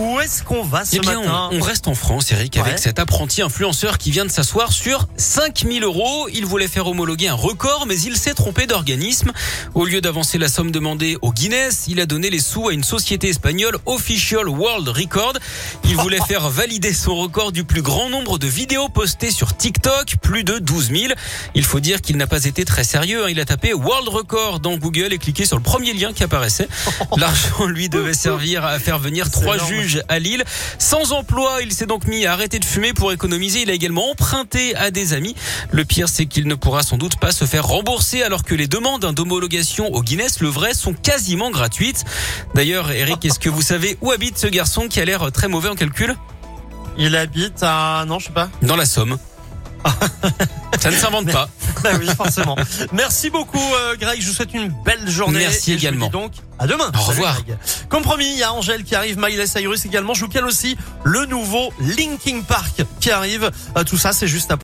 Où est-ce qu'on va ce Eh bien, matin on, on reste en France, Eric, avec cet apprenti influenceur qui vient de s'asseoir sur 5000 euros. Il voulait faire homologuer un record, mais il s'est trompé d'organisme. Au lieu d'avancer la somme demandée au Guinness, il a donné les sous à une société espagnole Official World Record. Il voulait faire valider son record du plus grand nombre de vidéos postées sur TikTok, plus de 12 000. Il faut dire qu'il n'a pas été très sérieux. hein. Il a tapé World Record dans Google et cliqué sur le premier lien qui apparaissait. L'argent lui devait servir à faire venir trois énorme. À Lille. Sans emploi, il s'est donc mis à arrêter de fumer pour économiser. Il a également emprunté à des amis. Le pire, c'est qu'il ne pourra sans doute pas se faire rembourser alors que les demandes d'homologation au Guinness, le vrai, sont quasiment gratuites. D'ailleurs, Eric, est-ce que vous savez où habite ce garçon qui a l'air très mauvais en calcul? Il habite à... Non, je sais pas. Dans la Somme. Ça ne s'invente pas. Ah oui, forcément. Merci beaucoup, euh, Greg. Je vous souhaite une belle journée. Merci Et je vous également. dis donc, à demain. Au Salut, revoir. Greg. Comme promis, il y a Angèle qui arrive, Miley Cyrus également. Je vous cale aussi le nouveau Linking Park qui arrive. Euh, tout ça, c'est juste après.